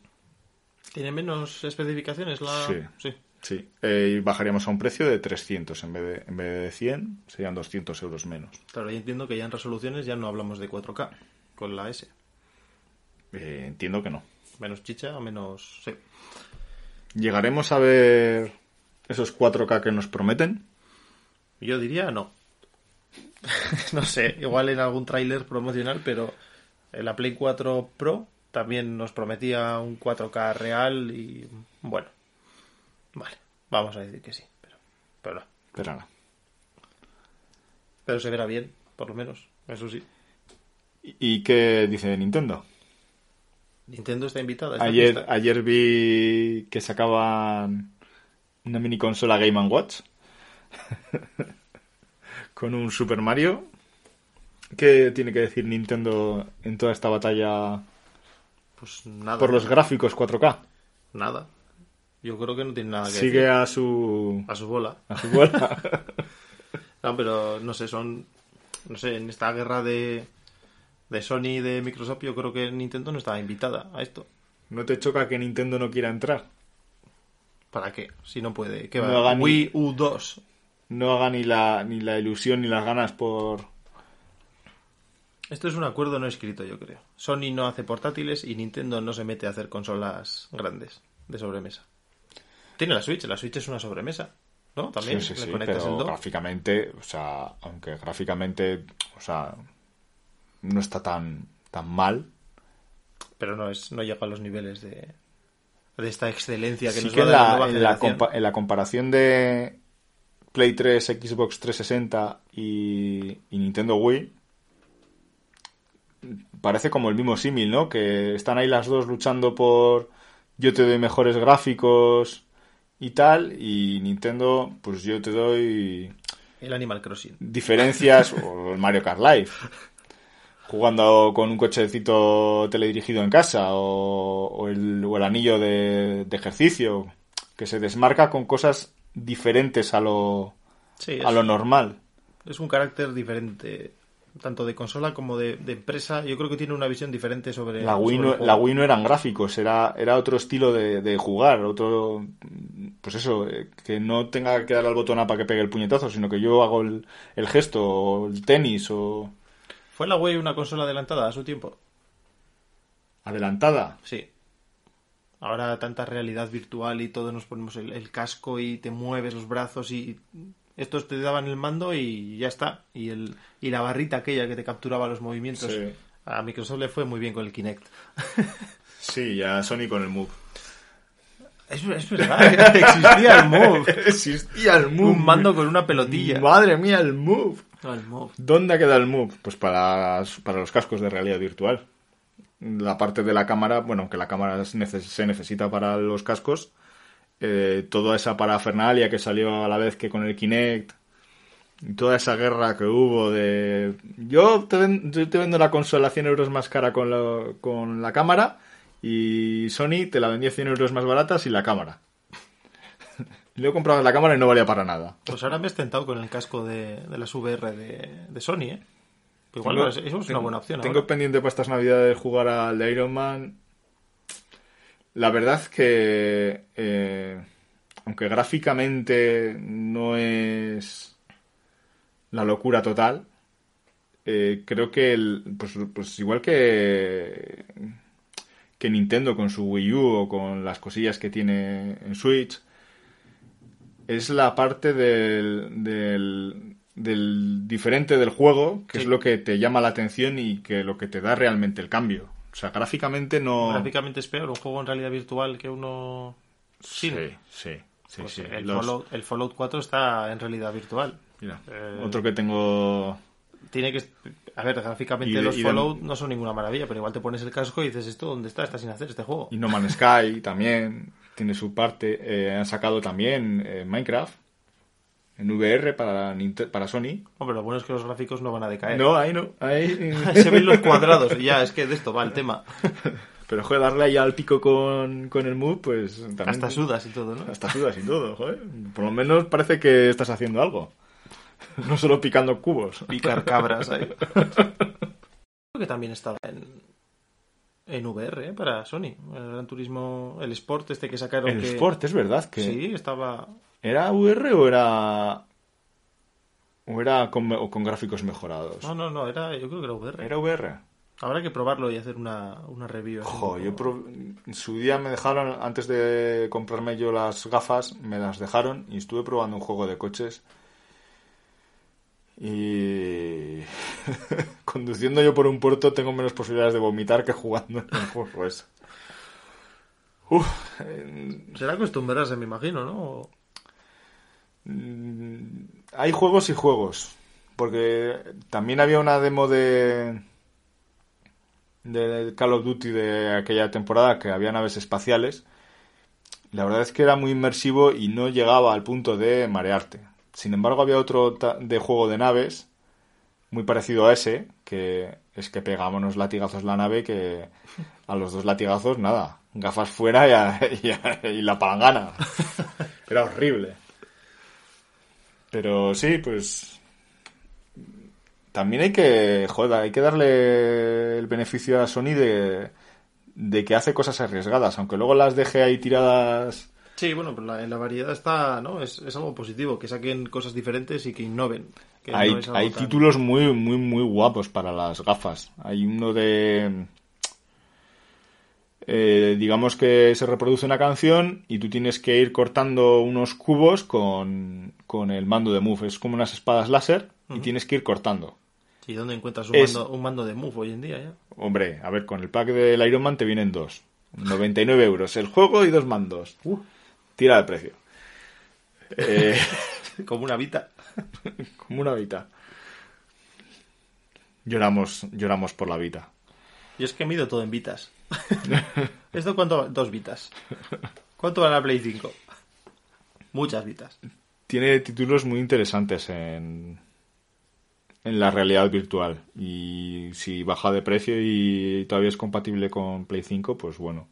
¿Tiene menos especificaciones la...? Sí. sí. Sí, eh, y bajaríamos a un precio de 300 en vez de, en vez de 100, serían 200 euros menos. Claro, yo entiendo que ya en resoluciones ya no hablamos de 4K con la S. Eh, entiendo que no. Menos chicha, menos... Sí. ¿Llegaremos a ver esos 4K que nos prometen? Yo diría no. no sé, igual en algún tráiler promocional, pero en la Play 4 Pro también nos prometía un 4K real y bueno. Vale, vamos a decir que sí, pero, pero no. Pero no. Pero se verá bien, por lo menos, eso sí. ¿Y y qué dice Nintendo? Nintendo está invitada. Ayer, ayer vi que sacaban una mini consola Game Watch con un Super Mario. ¿Qué tiene que decir Nintendo en toda esta batalla Pues nada. por los gráficos 4K? Nada. Yo creo que no tiene nada que Sigue decir. a su, A su bola. a su bola. No, pero no sé, son. No sé, en esta guerra de. De Sony y de Microsoft, yo creo que Nintendo no estaba invitada a esto. ¿No te choca que Nintendo no quiera entrar? ¿Para qué? Si no puede. ¿Qué No va? haga ni- Wii U2. No haga ni la, ni la ilusión ni las ganas por... Esto es un acuerdo no escrito, yo creo. Sony no hace portátiles y Nintendo no se mete a hacer consolas grandes de sobremesa. Tiene la Switch, la Switch es una sobremesa, ¿no? También Sí, sí, le sí, conectas pero gráficamente, o sea, aunque gráficamente, o sea, no está tan, tan mal. pero no es no llega a los niveles de de esta excelencia que Sí nos que va en la la, nueva en, la generación. compa- en la comparación de Play 3, Xbox 360 y, y Nintendo Wii, parece como el mismo símil, ¿no? Que están ahí las dos luchando por yo te doy mejores gráficos y tal, y Nintendo, pues yo te doy El Animal Crossing. diferencias o el Mario Kart Live jugando con un cochecito teledirigido en casa o, o el, o el anillo de, de ejercicio que se desmarca con cosas diferentes a lo, Sí, a lo normal. es un carácter diferente, tanto de consola como de, de empresa. Yo creo que tiene una visión diferente sobre La Wii, sobre no, la Wii no eran gráficos, era, era otro estilo de, de jugar, otro, pues eso, eh, que no tenga que dar al botón A para que pegue el puñetazo, sino que yo hago el, el gesto, o el tenis, o ¿Fue la Wii una consola adelantada a su tiempo? adelantada. Sí. Ahora tanta realidad virtual y todos nos ponemos el, el casco y te mueves los brazos y estos te daban el mando y ya está. Y, el, y la barrita aquella que te capturaba los movimientos. Sí. A Microsoft le fue muy bien con el Kinect. Sí, ya Sony con el Move. Es, es verdad, existía el Move. Existía el Move. Un mando con una pelotilla. Madre mía, el Move. El Move. ¿Dónde queda el Move? Pues para, para los cascos de realidad virtual. La parte de la cámara, bueno, aunque la cámara se neces- se necesita para los cascos, eh, toda esa parafernalia que salió a la vez que con el Kinect, y toda esa guerra que hubo de yo te, ven- yo te vendo la consola 100 euros más cara con, lo- con la cámara y Sony te la vendía 100 euros más barata sin la cámara. Luego comprabas la cámara y no valía para nada. Pues ahora me has tentado con el casco de, de las VR de, de Sony, ¿eh? Igual Tengo- eso es una tengo- buena opción. Tengo ahora. pendiente para estas navidades jugar al de Iron Man. La verdad que, eh, aunque gráficamente no es la locura total, eh, creo que, el, pues, pues igual que, que Nintendo con su Wii U o con las cosillas que tiene en Switch, es la parte del, del, del diferente del juego, que Sí. es lo que te llama la atención y que lo que te da realmente el cambio. O sea, gráficamente no... Gráficamente es peor un juego en realidad virtual que uno Sí, sí, sí. Pues sí. el, Los- Fallout, el Fallout 4 está en realidad virtual. Mira, Eh, otro que tengo... Tiene que. A ver, gráficamente Y de- los y de- Fallout no son ninguna maravilla, pero igual te pones el casco y dices, ¿esto dónde está? Está sin hacer este juego. Y No Man's Sky también tiene su parte. Eh, han sacado también eh, Minecraft en VR para, para Sony. Hombre, lo bueno es que los gráficos no van a decaer. No, ahí no. Ahí... Se ven los cuadrados y ya, es que de esto va el tema. Pero joder, darle ahí al pico con, con el Move, pues también... Hasta sudas y todo, ¿no? Hasta sudas y todo, joder. Por lo menos parece que estás haciendo algo. No solo picando cubos. Picar cabras ahí. Creo que también estaba en, en VR, ¿eh? Para Sony. El Gran Turismo, el Sport este que sacaron. El que... Sport, es verdad que... Sí, estaba. ¿Era VR o era... o era con, o con gráficos mejorados? No, no, no, era, yo creo que era VR. ¿Era VR? Habrá que probarlo y hacer una, una review. Jo, yo pro- en su día me dejaron, antes de comprarme yo las gafas, me las dejaron y estuve probando un juego de coches. Y conduciendo yo por un puerto tengo menos posibilidades de vomitar que jugando en el juego. Uf, eh, Será acostumbrarse, me imagino, ¿no? Mm, Hay juegos y juegos. Porque también había una demo de. de Call of Duty de aquella temporada que había naves espaciales. La verdad es que era muy inmersivo y no llegaba al punto de marearte. Sin embargo, había otro de juego de naves muy parecido a ese, que es que pegamos unos latigazos la nave que a los dos latigazos nada, gafas fuera y, a- y a- y la palangana. Era horrible. Pero sí, pues también hay que, joder, hay que darle el beneficio a Sony de, de que hace cosas arriesgadas, aunque luego las deje ahí tiradas. Sí, bueno, pero la, en la variedad está, ¿no? Es, es algo positivo, que saquen cosas diferentes y que innoven. que Hay, hay tan- títulos muy, muy, muy guapos para las gafas. Hay uno de... eh, digamos que se reproduce una canción y tú tienes que ir cortando unos cubos con, con el mando de Move. Es como unas espadas láser y tienes que ir cortando. ¿Y dónde encuentras un, Es- mando, un mando de Move hoy en día ya? Hombre, a ver, con el pack del Iron Man te vienen dos. 99 euros el juego y dos mandos. Tira de precio. Eh, Como una Vita. como una Vita. Lloramos, lloramos por la Vita. Y es que mido todo en Vitas. ¿Esto cuánto? Dos Vitas. ¿Cuánto vale la Play 5? Muchas Vitas. Tiene títulos muy interesantes en, en la realidad virtual. Y si baja de precio y todavía es compatible con Play 5, pues bueno,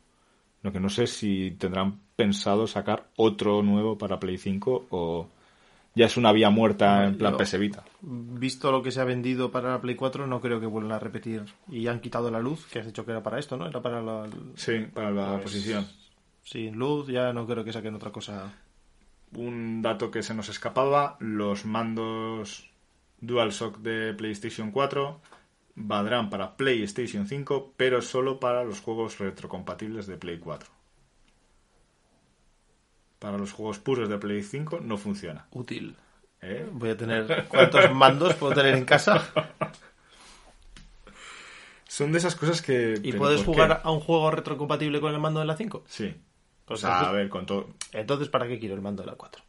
Lo que no sé si tendrán pensado sacar otro nuevo para Play 5 o ya es una vía muerta en plan Yo- PS Vita. Visto lo que se ha vendido para la Play 4, no creo que vuelvan a repetir. Y han quitado la luz, que has dicho que era para esto, ¿no? Era para la... Sí, para la Pues- posición. Sin luz, ya no creo que saquen otra cosa. Un dato que se nos escapaba, los mandos DualShock de PlayStation 4 valdrán para PlayStation 5, pero solo para los juegos retrocompatibles de Play 4. Para los juegos puros de Play 5 no funciona. Útil. ¿eh? Voy a tener... ¿Cuántos mandos puedo tener en casa? Son de esas cosas que... ¿Y ¿pero puedes jugar qué? a un juego retrocompatible con el mando de la 5? Sí. O O sea, a ver, con todo... Entonces, ¿para qué quiero el mando de la 4?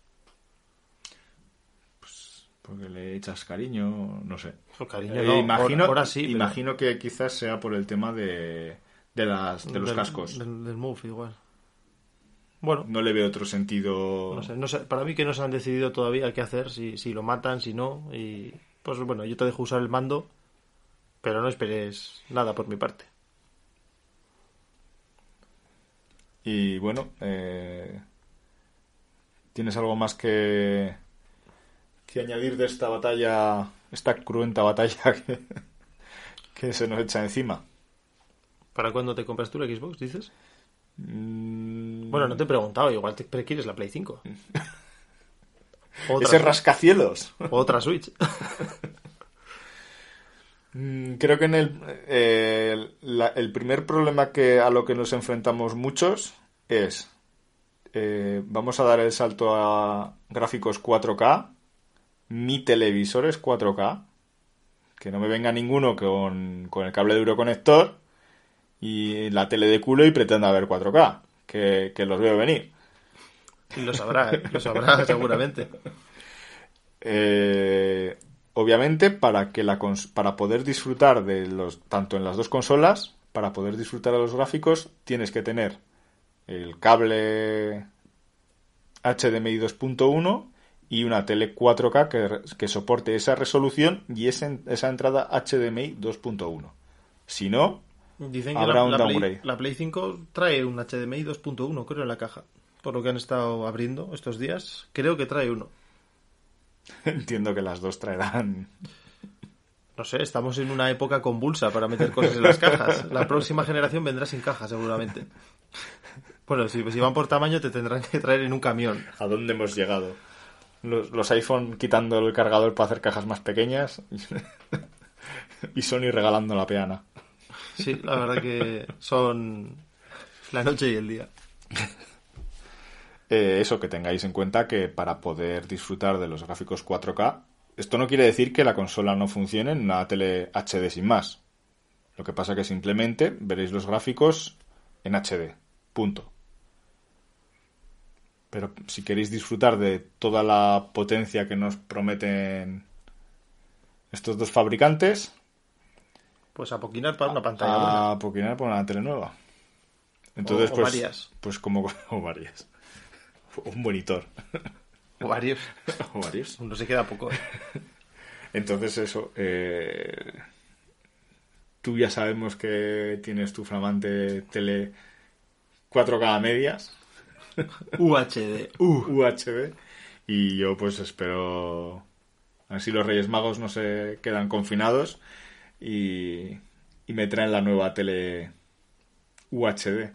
Porque le echas cariño, no sé. Pues cariño, Eh, no, imagino, ahora sí, pero- imagino que quizás sea por el tema de, de, las, de los del- cascos. Del, del Move, igual. Bueno, No le veo otro sentido. no sé, no sé, para mí que no se han decidido todavía qué hacer, si, si lo matan, si no. Y pues bueno, yo te dejo usar el mando, pero no esperes nada por mi parte. Y bueno, eh, ¿tienes algo más que, que añadir de esta batalla, esta cruenta batalla que, que se nos echa encima? ¿Para cuándo te compras tú la Xbox, dices? Mm, Bueno, no te he preguntado, igual te quieres la Play 5. Otra, Ese rascacielos. otra Switch. Mm, Creo que en el, eh, la- el primer problema que a lo que nos enfrentamos muchos es eh, vamos a dar el salto a gráficos 4K, mi televisor es 4K, que no me venga ninguno con, con el cable de Euroconector y la tele de culo y pretenda ver 4K, que, que los veo venir. Y lo sabrá, ¿eh? lo sabrá seguramente. Eh, obviamente, para que la cons- para poder disfrutar de los tanto en las dos consolas, para poder disfrutar de los gráficos, tienes que tener el cable HDMI 2.1 y una tele 4K que, que soporte esa resolución y ese- esa entrada HDMI 2.1. Si no, Dicen que Habrá la, un la Play, downgrade. la Play 5 trae un HDMI 2.1, creo, en la caja. Por lo que han estado abriendo estos días, creo que trae uno. entiendo que las dos traerán. No sé, estamos en una época convulsa para meter cosas en las cajas. La próxima generación vendrá sin caja, seguramente. Bueno, si, si van por tamaño, te tendrán que traer en un camión. ¿A dónde hemos llegado? Los, los iPhone quitando el cargador para hacer cajas más pequeñas y Sony regalando la peana. Sí, la verdad que son la noche y el día. Eh, eso, que tengáis en cuenta que para poder disfrutar de los gráficos 4K, esto no quiere decir que la consola no funcione en una tele HD sin más. Lo que pasa que simplemente veréis los gráficos en HD. Punto. Pero si queréis disfrutar de toda la potencia que nos prometen estos dos fabricantes, Pues a poquinar para una pantalla buena. a poquinar por una tele nueva. Entonces, O- o pues, varias. pues como o varias. Un monitor. O varios. o varios. No se queda poco. ¿eh? Entonces eso, eh, tú ya sabemos que tienes tu flamante tele 4K a medias, UHD. UHD, y yo pues espero, a ver si los Reyes Magos no se quedan confinados y, y me traen la nueva tele UHD.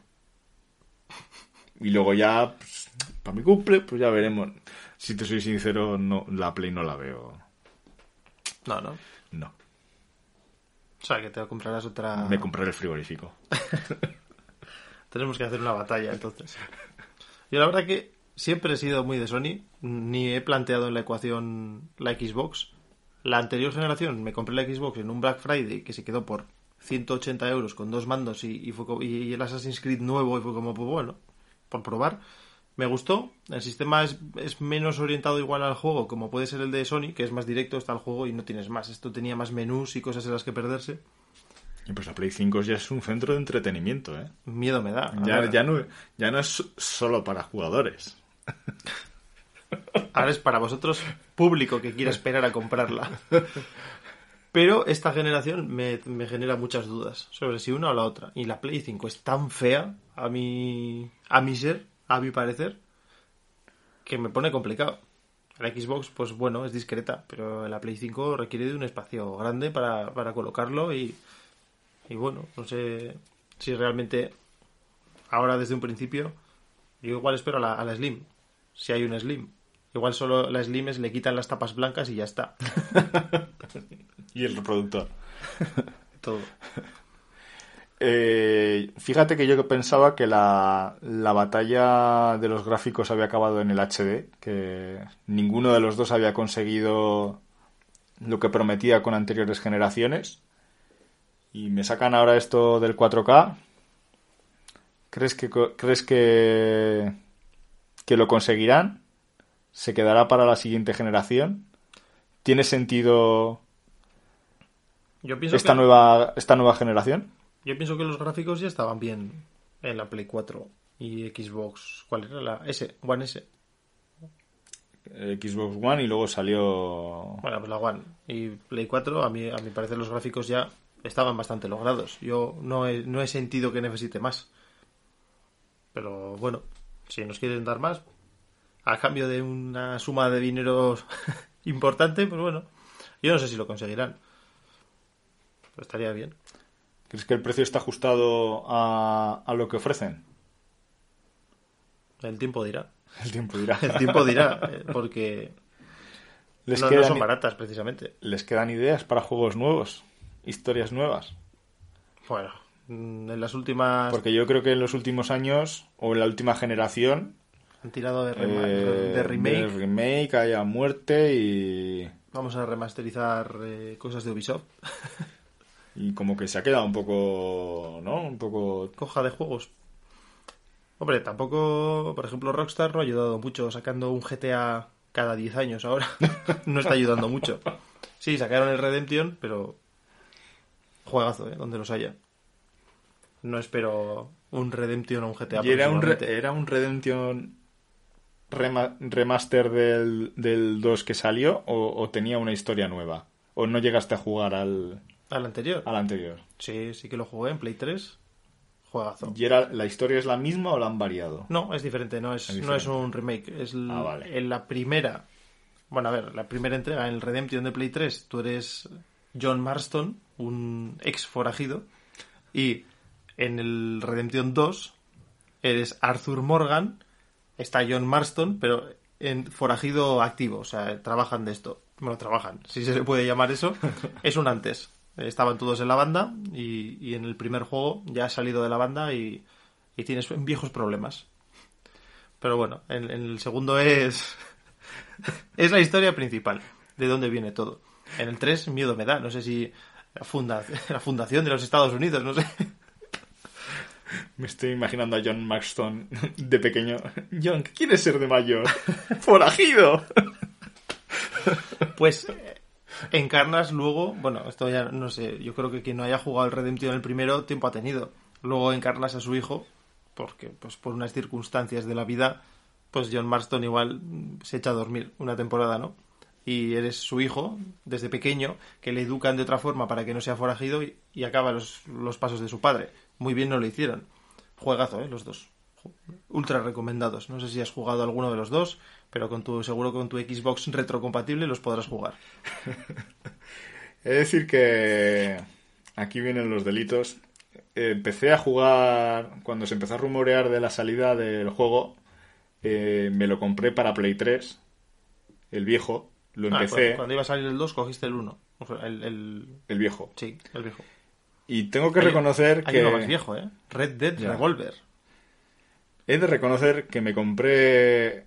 Y luego ya, pues, para mi cumple, pues ya veremos. Si te soy sincero, no, la Play no la veo. No, no. No. O sea, que te comprarás otra... Me compraré el frigorífico. Tenemos que hacer una batalla, entonces. Yo la verdad que siempre he sido muy de Sony. Ni he planteado en la ecuación la Xbox. La anterior generación me compré la Xbox en un Black Friday que se quedó por 180 euros con dos mandos y, y fue y el Assassin's Creed nuevo y fue como, pues bueno, por probar. Me gustó. El sistema es, es menos orientado igual al juego, como puede ser el de Sony, que es más directo, está el juego y no tienes más. Esto tenía más menús y cosas en las que perderse. Y pues la Play 5 ya es un centro de entretenimiento, ¿eh? Miedo me da. Ya, ya, no, ya no es solo para jugadores. Ahora es para vosotros, público que quiera esperar a comprarla. Pero esta generación me, me genera muchas dudas sobre si una o la otra. Y la Play 5 es tan fea, a mi, a mi ser, a mi parecer, que me pone complicado. La Xbox, pues bueno, es discreta, pero la Play 5 requiere de un espacio grande para, para colocarlo y, y bueno, no sé si realmente ahora desde un principio, yo igual espero a la, a la Slim, si hay una Slim. Igual solo la Slim es le quitan las tapas blancas y ya está. Y el reproductor. Todo. Eh, fíjate que yo pensaba que la, la batalla de los gráficos había acabado en el HD, que ninguno de los dos había conseguido lo que prometía con anteriores generaciones. Y me sacan ahora esto del 4K. ¿Crees que, crees que, que lo conseguirán? ¿Se quedará para la siguiente generación? ¿Tiene sentido Yo pienso, esta que, nueva, esta nueva generación? yo pienso que los gráficos ya estaban bien en la Play 4 y Xbox. ¿Cuál era la S? One S. Eh, Xbox One y luego salió Bueno, pues la One. Y Play 4, a mí, a mi parecer, los gráficos ya estaban bastante logrados. Yo no he, no he sentido que necesite más. Pero bueno, si nos quieren dar más, a cambio de una suma de dinero importante, pues bueno, yo no sé si lo conseguirán. Pero estaría bien. ¿Crees que el precio está ajustado a, a lo que ofrecen? El tiempo dirá. El tiempo dirá. El tiempo dirá, eh, porque ¿Les, no, no quedan, son baratas precisamente. ¿Les quedan ideas para juegos nuevos? ¿Historias nuevas? Bueno, mm, en las últimas Porque yo creo que en los últimos años, o en la última generación, han tirado de, rema- eh, de remake. de remake, haya muerte y, Vamos a remasterizar eh, cosas de Ubisoft. y como que se ha quedado un poco, ¿no? Un poco... Coja de juegos. Hombre, tampoco, por ejemplo, Rockstar no ha ayudado mucho sacando un GTA cada 10 años ahora. no está ayudando mucho. Sí, sacaron el Redemption, pero juegazo, ¿eh? Donde los haya. No espero un Redemption o un GTA. Y era un, re- era un Redemption rema- remaster del, del 2 que salió o, o tenía una historia nueva. ¿O no llegaste a jugar al, Al anterior. al anterior? Sí, sí que lo jugué en Play 3. Juegazo. ¿Y era, la historia es la misma o la han variado? No, es diferente, no es, Es no es un remake. Es Ah, vale. en la primera. Bueno, a ver, la primera entrega, en el Redemption de Play 3, tú eres John Marston, un ex forajido. Y en el Redemption 2, eres Arthur Morgan. Está John Marston, pero en forajido activo. O sea, trabajan de esto. Bueno, trabajan, si se le puede llamar eso. es un antes. Estaban todos en la banda y, y en el primer juego ya has salido de la banda y, y tienes viejos problemas. Pero bueno, en, en el segundo es. es la historia principal, de dónde viene todo. En el 3, miedo me da. No sé si la, funda, la fundación de los Estados Unidos, no sé. Me estoy imaginando a John Maxton de pequeño. John, ¿qué quieres ser de mayor? ¡Forajido! Pues eh, encarnas luego. Bueno, esto ya no sé. Yo creo que quien no haya jugado el Redemption el primero, tiempo ha tenido. Luego encarnas a su hijo, porque pues por unas circunstancias de la vida, pues John Marston igual se echa a dormir una temporada, ¿no? Y eres su hijo desde pequeño, que le educan de otra forma para que no sea forajido y, acaba los, los pasos de su padre. Muy bien no lo hicieron. Juegazo, ¿eh? Los dos. Ultra recomendados. No sé si has jugado alguno de los dos, pero con tu, seguro con tu Xbox retrocompatible los podrás jugar. De decir que aquí vienen los delitos. Empecé a jugar cuando se empezó a rumorear de la salida del juego. eh, me lo compré para Play 3, el viejo. Lo Ah, empecé, cuando, cuando iba a salir el 2 cogiste el 1. el, el- el viejo. Sí, el viejo. Y tengo que Hay- reconocer hay que uno más viejo, ¿eh? Red Dead Ya. Revolver. he de reconocer que me compré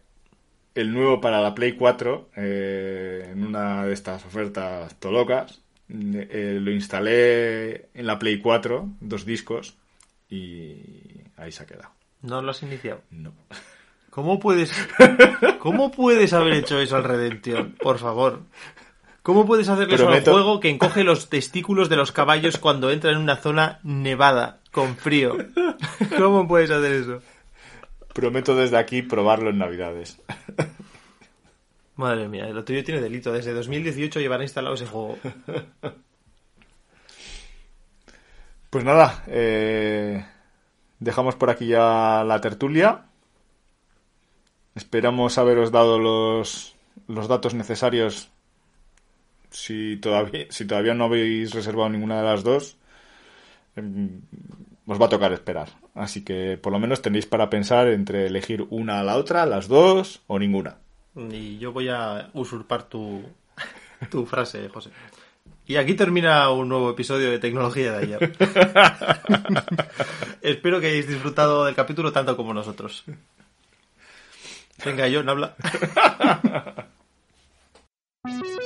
el nuevo para la Play 4 eh, en una de estas ofertas tolocas. Eh, lo instalé en la Play 4, dos discos, y ahí se ha quedado. No lo has iniciado. No. ¿Cómo puedes, ¿Cómo puedes haber hecho eso al Redemption? Por favor. ¿Cómo puedes hacerle eso al juego que encoge los testículos de los caballos cuando entra en una zona nevada, con frío? ¿Cómo puedes hacer eso? Prometo desde aquí probarlo en Navidades. Madre mía, lo tuyo tiene delito. Desde 2018 llevará instalado ese juego. Pues nada, eh, dejamos por aquí ya la tertulia. Esperamos haberos dado los, los datos necesarios si todavía, si todavía no habéis reservado ninguna de las dos. em, Os va a tocar esperar. Así que por lo menos tenéis para pensar entre elegir una a la otra, las dos o ninguna. Y yo voy a usurpar tu, tu frase, José. Y aquí termina un nuevo episodio de Tecnología de ayer. Espero que hayáis disfrutado del capítulo tanto como nosotros. Venga, John, habla.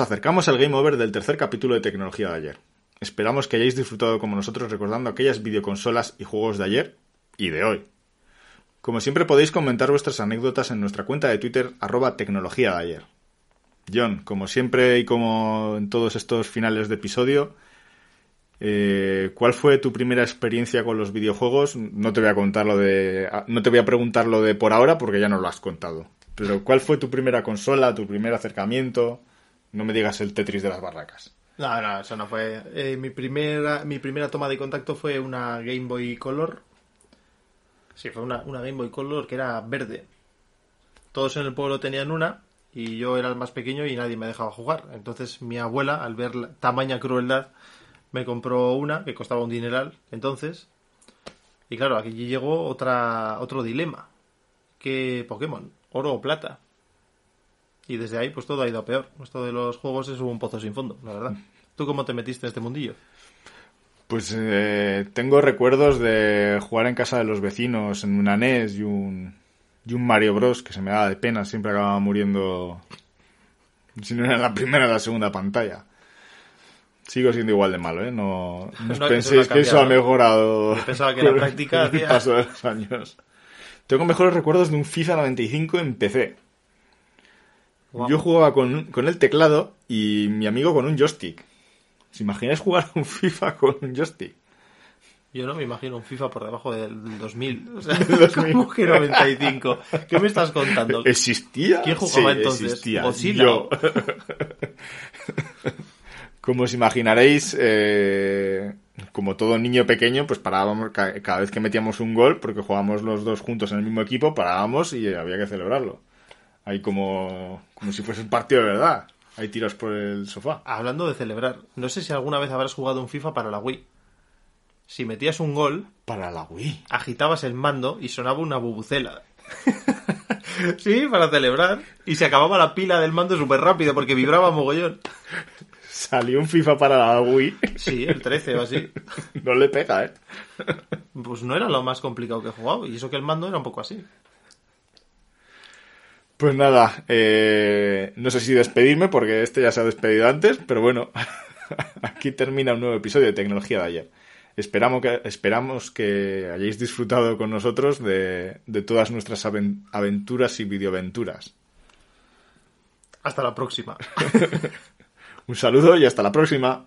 Nos acercamos al game over del tercer capítulo de Tecnología de ayer. Esperamos que hayáis disfrutado como nosotros recordando aquellas videoconsolas y juegos de ayer y de hoy. Como siempre podéis comentar vuestras anécdotas en nuestra cuenta de Twitter arroba tecnología de ayer. John, como siempre y como en todos estos finales de episodio, eh, ¿cuál fue tu primera experiencia con los videojuegos? No te voy a contar lo de, no te voy a preguntar lo de por ahora porque ya nos lo has contado. Pero ¿cuál fue tu primera consola, tu primer acercamiento? No me digas el Tetris de las barracas. No, no, eso no fue. Eh, mi, primera, mi primera toma de contacto fue una Game Boy Color. Sí, fue una, Game Boy Color que era verde. Todos en el pueblo tenían una y yo era el más pequeño y nadie me dejaba jugar. Entonces mi abuela, al ver la tamaña crueldad, me compró una que costaba un dineral entonces. Y claro, aquí llegó otra, otro dilema. ¿Qué Pokémon? ¿Oro o plata? Y desde ahí, pues todo ha ido a peor. Esto de los juegos es un pozo sin fondo, la verdad. ¿Tú cómo te metiste en este mundillo? Pues eh, tengo recuerdos de jugar en casa de los vecinos en una NES y un, y un Mario Bros. que se me daba de pena, siempre acababa muriendo. Si no era la primera o la segunda pantalla. Sigo siendo igual de malo, ¿eh? No, no eso penséis no que eso ha mejorado. Yo pensaba que la práctica el paso de los años. Tengo mejores recuerdos de un FIFA 95 en PC. Yo jugaba con, con el teclado y mi amigo con un joystick. ¿Os imagináis jugar un FIFA con un joystick? Yo no me imagino un FIFA por debajo del 2000. O sea, Del 2000. ¿cómo que 95? ¿Qué me estás contando? ¿Existía? ¿Quién jugaba Sí, entonces? Existía. ¿Godzilla? Yo. Como os imaginaréis, eh, como todo niño pequeño, pues parábamos ca- cada vez que metíamos un gol, porque jugábamos los dos juntos en el mismo equipo, parábamos y había que celebrarlo. Ahí como, como si fuese un partido de verdad. Hay tiros por el sofá. Hablando de celebrar, no sé si alguna vez habrás jugado un FIFA para la Wii. Si metías un gol, Para la Wii. agitabas el mando y sonaba una bubucela. sí, para celebrar. Y se acababa la pila del mando súper rápido porque vibraba mogollón. Salió un FIFA para la Wii. Sí, el 13 o así. no le pega, ¿eh? Pues no era lo más complicado que he jugado. Y eso que el mando era un poco así. Pues nada, eh, no sé si despedirme porque este ya se ha despedido antes, pero bueno, aquí termina un nuevo episodio de Tecnología de ayer. Esperamos que, esperamos que hayáis disfrutado con nosotros de, de todas nuestras aven- aventuras y videoaventuras. Hasta la próxima. Un saludo y hasta la próxima.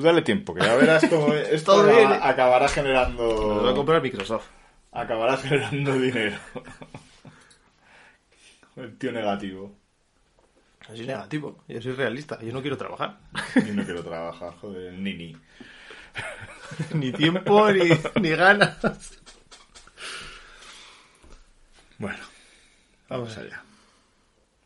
Tú dale tiempo, que ya verás cómo esto Todo acaba- bien. acabará Nos va a generando... comprar Microsoft. Acabará generando dinero. El tío negativo. Yo soy negativo, yo soy realista, yo no quiero trabajar. Y no quiero trabajar, joder, el nini. ni tiempo ni, ni ganas. Bueno, vamos allá.